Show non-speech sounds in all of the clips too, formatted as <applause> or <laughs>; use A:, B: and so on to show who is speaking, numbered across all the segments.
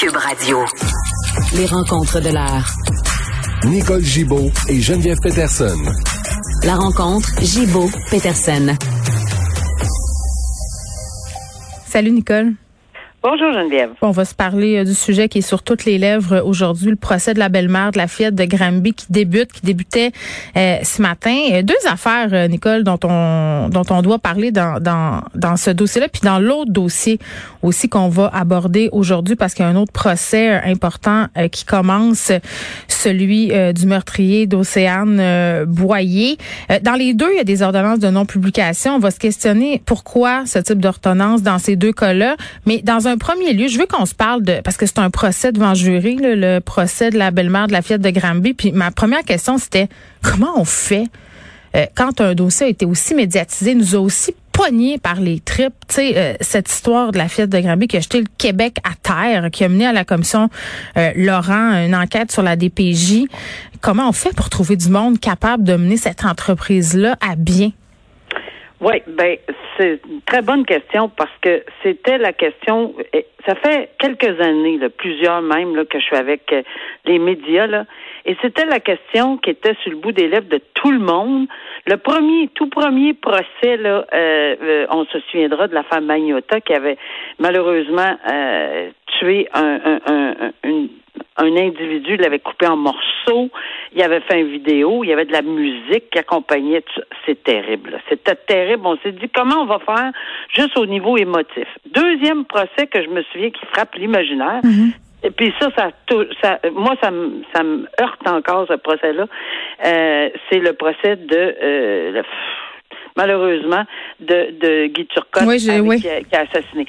A: Cube Radio.
B: Les rencontres de l'heure.
C: Nicole Gibaud et Geneviève Peterson.
B: La rencontre Gibaud-Peterson.
D: Salut Nicole.
E: Bonjour Geneviève.
D: On va se parler euh, du sujet qui est sur toutes les lèvres euh, aujourd'hui, le procès de la belle-mère de la fillette de Granby qui débute, qui débutait euh, ce matin. deux affaires, Nicole, dont on dont on doit parler dans dans, dans ce dossier-là, puis dans l'autre dossier aussi qu'on va aborder aujourd'hui parce qu'il y a un autre procès important qui commence, celui du meurtrier d'Océane Boyer. dans les deux, il y a des ordonnances de non-publication. On va se questionner pourquoi ce type d'ordonnance dans ces deux cas-là, mais dans un premier lieu, je veux qu'on se parle de parce que c'est un procès devant jury, le procès de la belle-mère de la fillette de Granby. Puis ma première question, c'était comment on fait euh, quand un dossier a été aussi médiatisé, nous a aussi par les tripes. Tu sais, euh, cette histoire de la fillette de Granby qui a jeté le Québec à terre, qui a mené à la commission euh, Laurent une enquête sur la DPJ. Comment on fait pour trouver du monde capable de mener cette entreprise-là à bien?
E: Oui, ben c'est une très bonne question parce que c'était la question. Ça fait quelques années, plusieurs même, que je suis avec euh, les médias là, et c'était la question qui était sur le bout des lèvres de tout le monde. Le premier, tout premier procès là, euh, euh, on se souviendra de la femme Magnota qui avait malheureusement tué un, un, un, un individu l'avait coupé en morceaux, il avait fait une vidéo, il y avait de la musique qui accompagnait. C'est terrible. C'était terrible. On s'est dit comment on va faire juste au niveau émotif? Deuxième procès que je me souviens qui frappe l'imaginaire. Mm-hmm. Et puis ça, ça, ça, moi, ça me, ça me heurte encore ce procès-là. Euh, c'est le procès de euh, malheureusement de, de Guy Turcotte qui, qui, a, assassiné.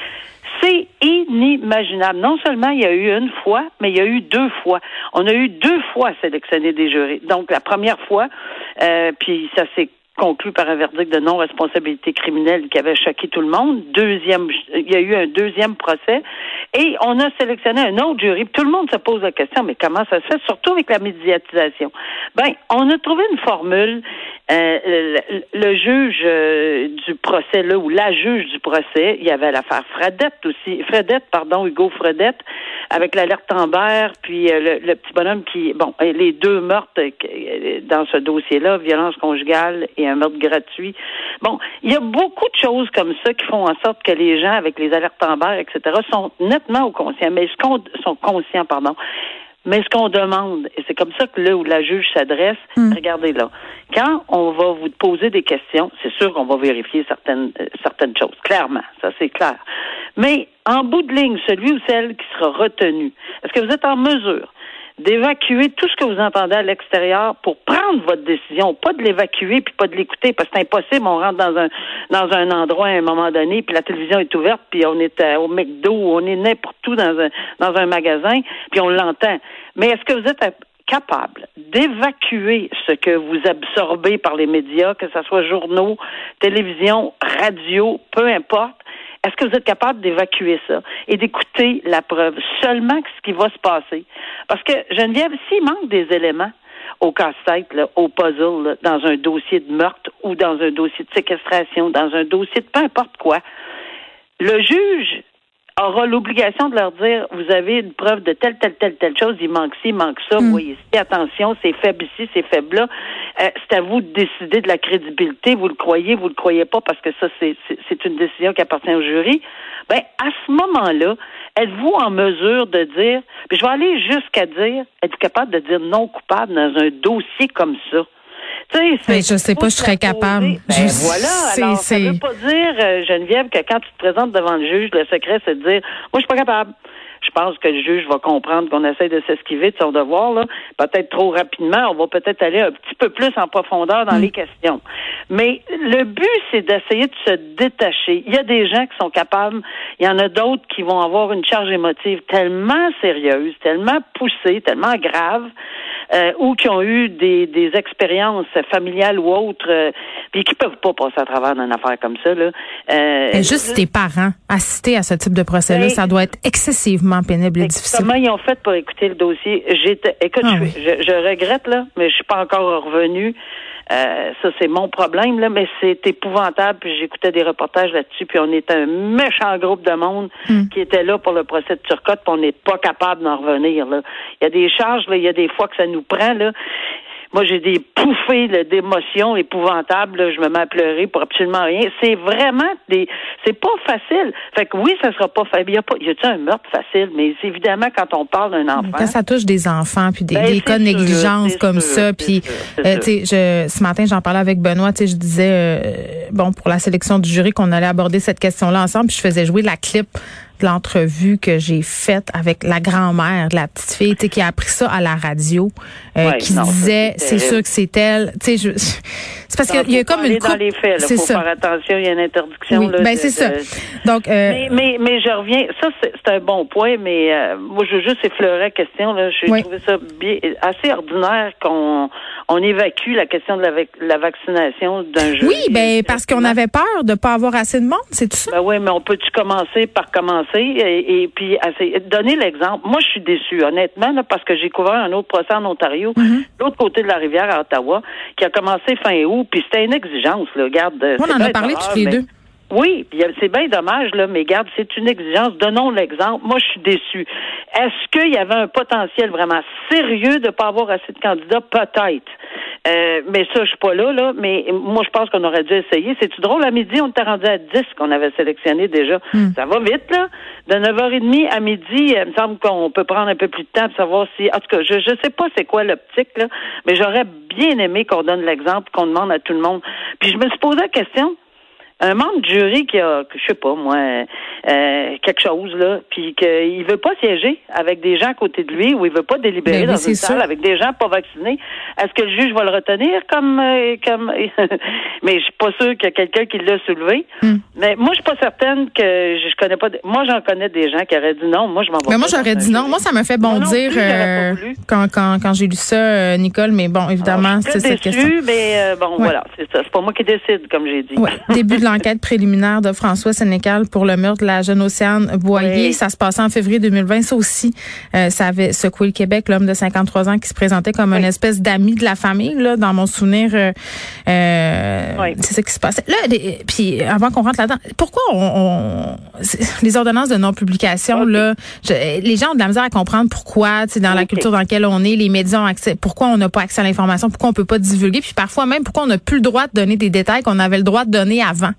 E: C'est inimaginable. Non seulement il y a eu une fois, mais il y a eu deux fois. On a eu deux fois sélectionné des jurés. Donc la première fois, euh, puis ça s'est conclu par un verdict de non-responsabilité criminelle qui avait choqué tout le monde. Deuxième, il y a eu un deuxième procès et on a sélectionné un autre jury. Tout le monde se pose la question, mais comment ça se fait, surtout avec la médiatisation? Ben, on a trouvé une formule euh, le, juge euh, du procès là ou la juge du procès, il y avait l'affaire Fredette aussi, Fredette pardon, Hugo Fredette avec l'alerte Amber, puis euh, le, petit bonhomme qui bon, les deux meurtres dans ce dossier-là, violence conjugale et un meurtre gratuit. Bon, il y a beaucoup de choses comme ça qui font en sorte que les gens avec les alertes Amber, etc., sont nettement au conscient, mais ce qu'on sont conscients, pardon. Mais ce qu'on demande, et c'est comme ça que là où la juge s'adresse, hmm. regardez là, quand on va vous poser des questions, c'est sûr qu'on va vérifier certaines euh, certaines choses, clairement, ça c'est clair. Mais en bout de ligne, celui ou celle qui sera retenu, est-ce que vous êtes en mesure d'évacuer tout ce que vous entendez à l'extérieur pour prendre votre décision, pas de l'évacuer puis pas de l'écouter parce que c'est impossible. On rentre dans un dans un endroit à un moment donné puis la télévision est ouverte puis on est au McDo, on est n'importe où dans un dans un magasin puis on l'entend. Mais est-ce que vous êtes capable d'évacuer ce que vous absorbez par les médias, que ce soit journaux, télévision, radio, peu importe, est-ce que vous êtes capable d'évacuer ça et d'écouter la preuve seulement ce qui va se passer? Parce que Geneviève, s'il manque des éléments au casse-tête, au puzzle, dans un dossier de meurtre ou dans un dossier de séquestration, dans un dossier de peu importe quoi, le juge aura l'obligation de leur dire vous avez une preuve de telle, telle, telle, telle chose, il manque ci, il manque ça, vous mm. voyez ici, attention, c'est faible ici, c'est faible là. Euh, c'est à vous de décider de la crédibilité, vous le croyez, vous le croyez pas, parce que ça, c'est une décision qui appartient au jury. Ben, à ce moment-là, êtes-vous en mesure de dire, puis je vais aller jusqu'à dire, êtes-vous capable de dire non coupable dans un dossier comme ça?
D: Mais je sais pas, je serais capable.
E: Ben voilà. Alors, ça veut pas dire, euh, Geneviève, que quand tu te présentes devant le juge, le secret, c'est de dire, moi, je suis pas capable je pense que le juge va comprendre qu'on essaie de s'esquiver de son devoir, là. Peut-être trop rapidement. On va peut-être aller un petit peu plus en profondeur dans mm. les questions. Mais le but, c'est d'essayer de se détacher. Il y a des gens qui sont capables. Il y en a d'autres qui vont avoir une charge émotive tellement sérieuse, tellement poussée, tellement grave, euh, ou qui ont eu des, des expériences familiales ou autres, euh, puis qui peuvent pas passer à travers d'une affaire comme ça. Là.
D: Euh, juste tes parents assister à ce type de procès-là, ben, ça doit être excessivement pénible et difficile.
E: Comment ils ont fait pour écouter le dossier? J'étais, écoute, ah je, je, regrette, là, mais je suis pas encore revenu. Euh, ça, c'est mon problème, là, mais c'est épouvantable. Puis j'écoutais des reportages là-dessus, puis on est un méchant groupe de monde hmm. qui était là pour le procès de Turcotte, puis on n'est pas capable d'en revenir. Là. Il y a des charges, là, il y a des fois que ça nous prend. Là. Moi, j'ai des pouffées d'émotions épouvantables. Je me mets à pleurer pour absolument rien. C'est vraiment des. C'est pas facile. Fait que oui, ça sera pas facile. Il y a pas. Y a un meurtre facile, mais évidemment quand on parle d'un enfant.
D: Quand ça touche des enfants puis des, ben, cas de négligence comme ça, puis euh, tu sais, ce matin j'en parlais avec Benoît. Tu sais, je disais euh, bon pour la sélection du jury qu'on allait aborder cette question-là ensemble. Puis je faisais jouer la clip l'entrevue que j'ai faite avec la grand-mère de la petite fille, tu sais, qui a appris ça à la radio, euh, qui disait, c'est sûr que c'est elle. Tu sais, c'est parce qu'il y a comme une
E: coupe... dans les faits, il faut faire attention, il y a une interdiction. Oui,
D: ben c'est ça. Donc,
E: euh... mais, mais, mais je reviens. Ça, c'est un bon point, mais euh, moi, je veux juste effleurer la question. Là, j'ai trouvé ça bien, assez ordinaire qu'on on évacue la question de la, la vaccination d'un jeune.
D: Oui, ben parce qu'on avait peur de pas avoir assez de monde, c'est tout ça.
E: Ben oui, mais on peut-tu commencer par commencer et, puis donner l'exemple. Moi, je suis déçue, honnêtement, parce que j'ai couvert un autre procès en Ontario, mm-hmm. l'autre côté de la rivière à Ottawa, qui a commencé fin août, puis c'était une exigence, là. Regarde,
D: on en a parlé tous les deux.
E: Oui, c'est bien dommage, là, mais garde, c'est une exigence. Donnons l'exemple. Moi, je suis déçue. Est-ce qu'il y avait un potentiel vraiment sérieux de ne pas avoir assez de candidats? Peut-être. Euh, mais ça, je suis pas là, là. Mais moi, je pense qu'on aurait dû essayer. C'est-tu drôle? À midi, on était rendu à 10 qu'on avait sélectionné déjà. Hmm. Ça va vite, là. De 9h30 à midi, il me semble qu'on peut prendre un peu plus de temps pour savoir si. En tout cas, je ne sais pas c'est quoi l'optique, là. Mais j'aurais bien aimé qu'on donne l'exemple, qu'on demande à tout le monde. Puis je me suis posé la question un membre du jury qui a, je sais pas moi, euh, quelque chose là, puis qu'il veut pas siéger avec des gens à côté de lui ou il veut pas délibérer ben dans une salle avec des gens pas vaccinés, est-ce que le juge va le retenir comme euh, comme <laughs> Mais je suis pas sûre qu'il y a quelqu'un qui l'a soulevé. Hmm. Mais moi, je suis pas certaine que je, connais pas. Moi, j'en connais des gens qui auraient dit non. Moi, je m'en vais.
D: Mais moi, j'aurais dit non. Moi, ça me fait bondir euh, quand quand quand j'ai lu ça, Nicole. Mais bon, évidemment, c'est cette question.
E: Mais bon, voilà, c'est ça. C'est pas moi qui décide, comme j'ai dit.
D: Début de <laughs> l'enquête préliminaire de François Sénécal pour le meurtre de la jeune Océane Boyer. Ça se passait en février 2020. Ça aussi, euh, ça avait secoué le Québec. L'homme de 53 ans qui se présentait comme une espèce d'ami de la famille, là, dans mon souvenir. Euh, euh C'est ça qui se passait. Là, puis avant qu'on rentre là-dedans, pourquoi on, les ordonnances de non-publication, là, les gens ont de la misère à comprendre pourquoi, tu sais, dans la culture dans laquelle on est, les médias ont accès, pourquoi on n'a pas accès à l'information, pourquoi on peut pas divulguer, puis parfois même pourquoi on n'a plus le droit de donner des détails qu'on avait le droit de donner avant.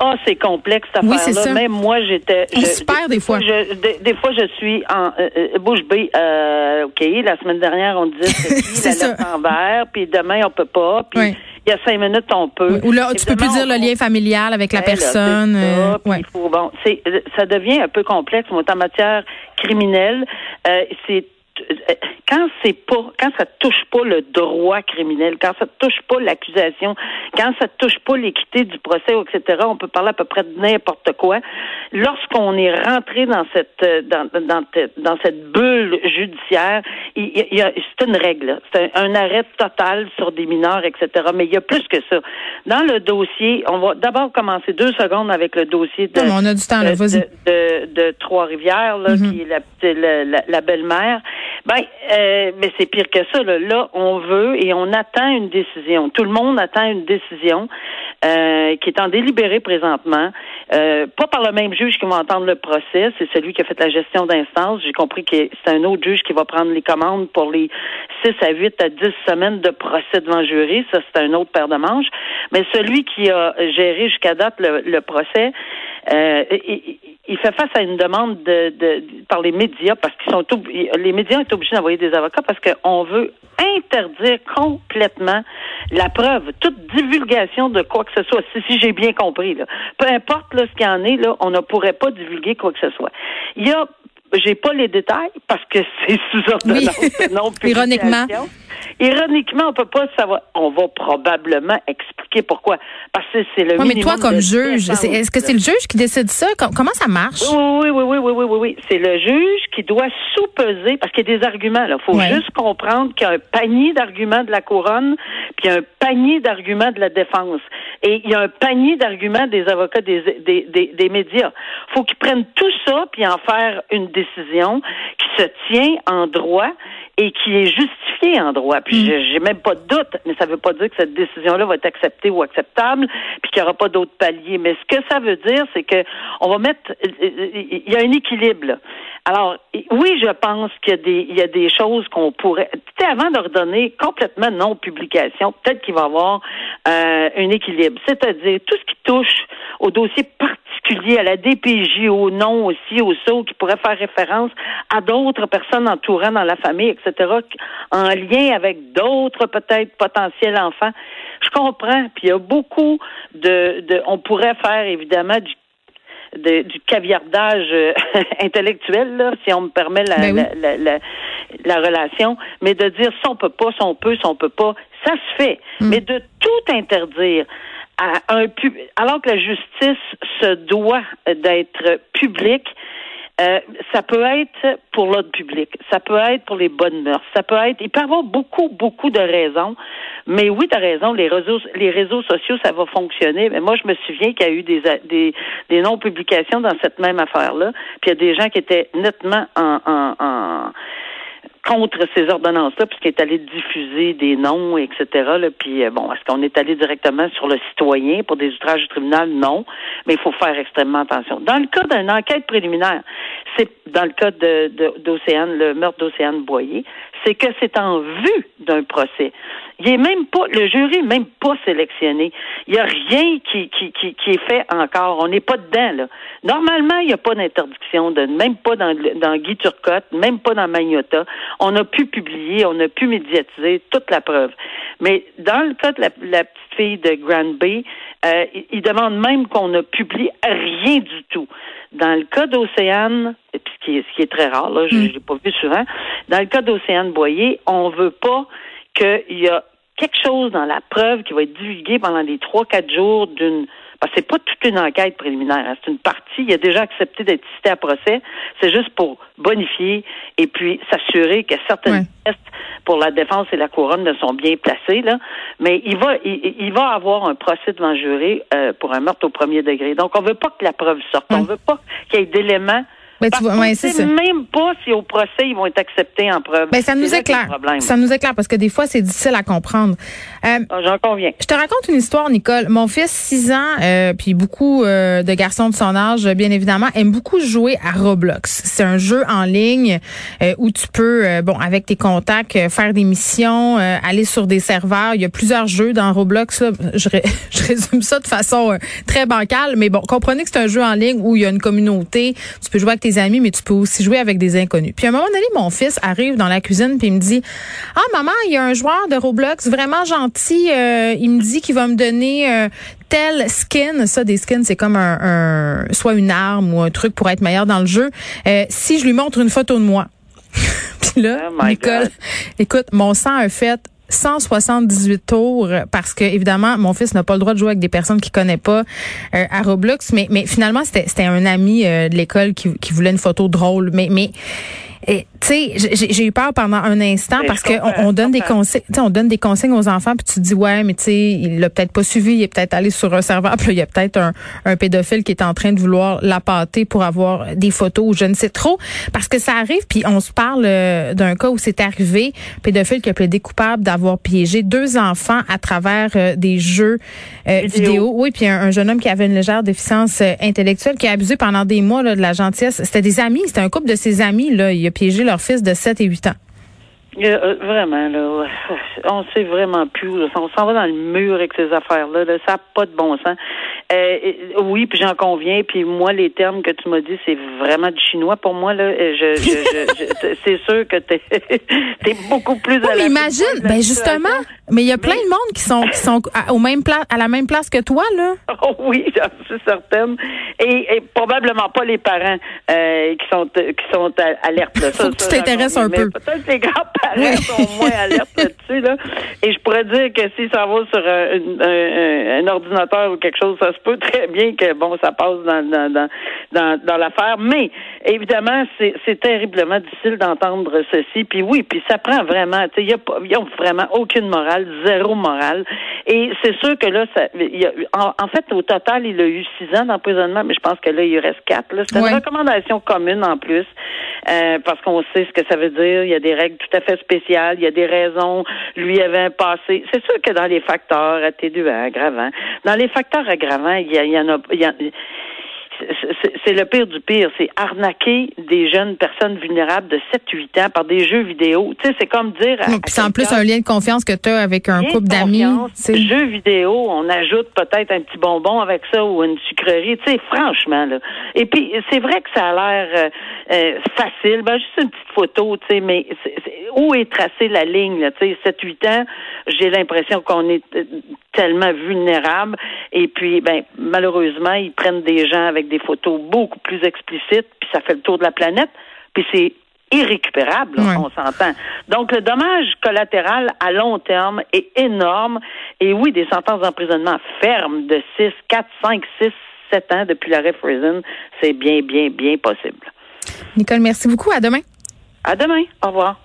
E: Ah, c'est complexe cette affaire-là. Même moi, j'étais.
D: On des fois.
E: des, fois, je suis en euh, euh, bouche bée. Euh, ok, la semaine dernière, on disait c'est <laughs> la lettre en vert, puis demain on peut pas, puis. Il y a cinq minutes, on peut.
D: Ou là, tu peux plus dire le lien familial avec la personne. ça,
E: bon, ça devient un peu complexe. Moi, en matière criminelle, c'est quand c'est pas, quand ça touche pas le droit criminel, quand ça touche pas l'accusation, quand ça touche pas l'équité du procès, etc., on peut parler à peu près de n'importe quoi. Lorsqu'on est rentré dans cette, dans, dans, dans cette bulle judiciaire, il, y a, c'est une règle, c'est un, arrêt total sur des mineurs, etc. Mais il y a plus que ça. Dans le dossier, on va d'abord commencer deux secondes avec le dossier de,
D: on a du temps, là,
E: de, de, Trois-Rivières, là, mm-hmm. qui est la, la, la belle-mère. Ben, euh, mais c'est pire que ça. Là. là, on veut et on attend une décision. Tout le monde attend une décision. euh, qui est en délibéré présentement. Euh, pas par le même juge qui va entendre le procès, c'est celui qui a fait la gestion d'instance. J'ai compris que c'est un autre juge qui va prendre les commandes pour les 6 à 8 à 10 semaines de procès devant jury. Ça, c'est un autre paire de manches. Mais celui qui a géré jusqu'à date le, procès, euh, il, fait face à une demande de, de par les médias parce qu'ils sont les médias sont obligés d'envoyer des avocats parce qu'on veut interdire complètement la preuve, toute divulgation de quoi que ce soit, si, j'ai bien compris. Là. Peu importe là, ce qu'il y en est, là, on ne pourrait pas divulguer quoi que ce soit. Il y a j'ai pas les détails parce que <laughs> c'est sous ordonnance
D: oui. non Ironiquement.
E: Ironiquement, on peut pas savoir. On va probablement expliquer pourquoi. Parce que c'est le.
D: Oui, mais toi, comme juge, est-ce que c'est le juge qui décide ça? Comment ça marche?
E: Oui, oui, oui, oui, oui, oui, oui. C'est le juge qui doit sous-peser parce qu'il y a des arguments. Il faut juste comprendre qu'il y a un panier d'arguments de la couronne, puis il y a un panier d'arguments de la défense, et il y a un panier d'arguments des avocats des des, des, des médias. Faut qu'ils prennent tout ça puis en faire une décision qui se tient en droit et qui est justifiée en droit. Puis mm. j'ai même pas de doute, mais ça veut pas dire que cette décision-là va être acceptée ou acceptable, puis qu'il n'y aura pas d'autres paliers. Mais ce que ça veut dire, c'est que on va mettre, il y a un équilibre. Alors, oui, je pense qu'il y a des, il y a des choses qu'on pourrait, tu sais, avant d'ordonner complètement non-publication, peut-être qu'il va y avoir euh, un équilibre. C'est-à-dire, tout ce qui touche au dossier particulier, à la DPJ, au nom aussi, au SO, qui pourrait faire référence à d'autres personnes entourant dans la famille, etc., en lien avec d'autres peut-être potentiels enfants. Je comprends. Puis il y a beaucoup de, de on pourrait faire évidemment du du caviardage euh, <laughs> intellectuel, là, si on me permet la, ben la, la, la, relation, mais de dire si on peut pas, si on peut, si on peut pas, ça se fait. Hmm. Mais de tout interdire alors que la justice se doit d'être publique, euh, ça peut être pour l'ordre public, ça peut être pour les bonnes mœurs, ça peut être, il peut y avoir beaucoup, beaucoup de raisons. Mais oui, tu as raison, les réseaux, les réseaux sociaux, ça va fonctionner. Mais moi, je me souviens qu'il y a eu des, des, des non-publications dans cette même affaire-là. Puis il y a des gens qui étaient nettement en, en, en contre ces ordonnances-là, puisqu'il est allé diffuser des noms, etc. Là, puis euh, bon, est-ce qu'on est allé directement sur le citoyen pour des outrages du tribunal? Non, mais il faut faire extrêmement attention. Dans le cas d'une enquête préliminaire, c'est dans le cas de, d'Océane, le meurtre d'Océane Boyer, c'est que c'est en vue d'un procès. Il est même pas, le jury n'est même pas sélectionné. Il n'y a rien qui, qui, qui, qui, est fait encore. On n'est pas dedans, là. Normalement, il n'y a pas d'interdiction, de, même pas dans, dans Guy Turcotte, même pas dans Magnota. On a pu publier, on a pu médiatiser toute la preuve. Mais dans le cas de la, la petite fille de Grand Bay, euh, il, demande même qu'on ne publie rien du tout. Dans le cas d'Océane, ce qui, est, ce qui est très rare, là, je ne mm. l'ai pas vu souvent, dans le cas d'Océane Boyer, on veut pas qu'il y a quelque chose dans la preuve qui va être divulguée pendant les trois, quatre jours d'une parce que c'est pas toute une enquête préliminaire, hein. c'est une partie. Il a déjà accepté d'être cité à procès. C'est juste pour bonifier et puis s'assurer que certaines tests pour la défense et la couronne ne sont bien placés là. Mais il va, il, va avoir un procès devant jury euh, pour un meurtre au premier degré. Donc on veut pas que la preuve sorte. On veut pas qu'il y ait d'éléments
D: mais tu vois, ouais,
E: c'est même pas si au procès ils vont être acceptés en preuve.
D: Ben, ça nous éclaire. Ça nous éclaire parce que des fois c'est difficile à comprendre.
E: Euh, ah, J'en conviens.
D: Je te raconte une histoire, Nicole. Mon fils, 6 ans, euh, puis beaucoup euh, de garçons de son âge, bien évidemment, aiment beaucoup jouer à Roblox. C'est un jeu en ligne euh, où tu peux, euh, bon, avec tes contacts, faire des missions, aller sur des serveurs. Il y a plusieurs jeux dans Roblox. Là. Je, <laughs> je résume ça de façon très bancale, mais bon, comprenez que c'est un jeu en ligne où il y a une communauté. Tu peux jouer avec tes amis, mais tu peux aussi jouer avec des inconnus. Puis à un moment donné, mon fils arrive dans la cuisine puis il me dit "Ah maman, il y a un joueur de Roblox vraiment gentil, euh, il me dit qu'il va me donner euh, tel skin, ça des skins, c'est comme un, soit une arme ou un truc pour être meilleur dans le jeu. Euh, si je lui montre une photo de moi." <laughs> puis là, oh Nicole, écoute, mon sang a fait 178 tours parce que évidemment mon fils n'a pas le droit de jouer avec des personnes qu'il connaît pas euh, à Roblox. Mais finalement c'était un ami euh, de l'école qui, qui voulait une photo drôle. Mais Et tu sais, j'ai eu peur pendant un instant parce
E: comprends,
D: on, donne des consignes, on donne des consignes aux enfants puis tu te dis ouais, mais tu sais, il l'a peut-être pas suivi, il est peut-être allé sur un serveur, <laughs> puis il y a peut-être un, un pédophile qui est en train de vouloir l'appâter pour avoir des photos ou je ne sais trop parce que ça arrive puis on se parle euh, d'un cas où c'est arrivé, pédophile qui a plaidé coupable d'avoir piégé deux enfants à travers euh, des jeux euh,
E: Vidéo.
D: vidéo. Oui, puis un, un jeune homme qui avait une légère déficience euh, intellectuelle qui a abusé pendant des mois là, de la gentillesse. C'était des amis, c'était un couple de ses amis là, il a piégé leur fils de 7 et 8 ans.
E: Euh, euh, vraiment, là, on sait vraiment plus. là. On s'en va dans le mur avec ces affaires-là. là. Ça n'a pas de bon sens. Euh, oui, puis j'en conviens. Puis moi, les termes que tu m'as dit, c'est vraiment du chinois pour moi. Là, je, je, je- je- <laughs> c'est sûr que t'es <laughs> es beaucoup plus.
D: Oui,
E: à
D: mais
E: la
D: imagine, ben justement, mais il y a plein de monde qui sont qui sont à, au même pla- à la même place que toi là. <laughs>
E: Oh oui, j'en suis certaine. Et, et probablement pas les parents euh, qui sont euh, qui sont alertes. Là. <laughs>
D: Faut que tu t'intéresses un peu.
E: Peut-être les grands-parents
D: Oui.
E: sont moins <laughs> alertes là-dessus. Là. Et je pourrais dire que si ça va sur un, un- un- ordinateur ou quelque chose, ça se peut très bien que bon, ça passe dans dans dans dans, dans l'affaire. Mais évidemment, c'est c'est terriblement difficile d'entendre ceci. Puis oui, puis ça prend vraiment. Tu sais, il y a y a vraiment aucune morale, zéro morale. Et c'est sûr que là, ça, il y a, en, en fait, au total, il a eu six ans d'emprisonnement, mais je pense que là, il reste quatre. C'est
D: Ouais.
E: une recommandation commune en plus, euh, parce qu'on sait ce que ça veut dire. Il y a des règles tout à fait spéciales. Il y a des raisons. Lui avait un passé. C'est sûr que dans les facteurs atténuants, aggravants, dans les facteurs aggravants, il y, a- il y en a. il y en- c'est- le pire du pire, c'est arnaquer des jeunes personnes vulnérables de 7-8 ans par des jeux vidéo. Tu sais, c'est comme dire
D: c'est en plus un lien de confiance que tu as avec un couple d'amis.
E: Jeux vidéo, on ajoute peut-être un petit bonbon avec ça ou une sucrerie. Tu sais, franchement, là. Et puis, c'est vrai que ça a l'air euh, euh, facile. Ben, juste une petite photo, tu sais, mais où est tracée la ligne, là? Tu sais, 7-8 ans, j'ai l'impression qu'on est euh, tellement vulnérable. Et puis, ben, malheureusement, ils prennent des gens avec des photos beaucoup plus explicites, puis ça fait le tour de la planète. Puis c'est irrécupérable,
D: Ouais.
E: on s'entend. Donc, le dommage collatéral à long terme est énorme. Et oui, des sentences d'emprisonnement fermes de 6, 4, 5, 6, 7 ans depuis l'arrêt Friesen, c'est bien, bien, bien possible.
D: Nicole, merci beaucoup. À demain.
E: À demain. Au revoir.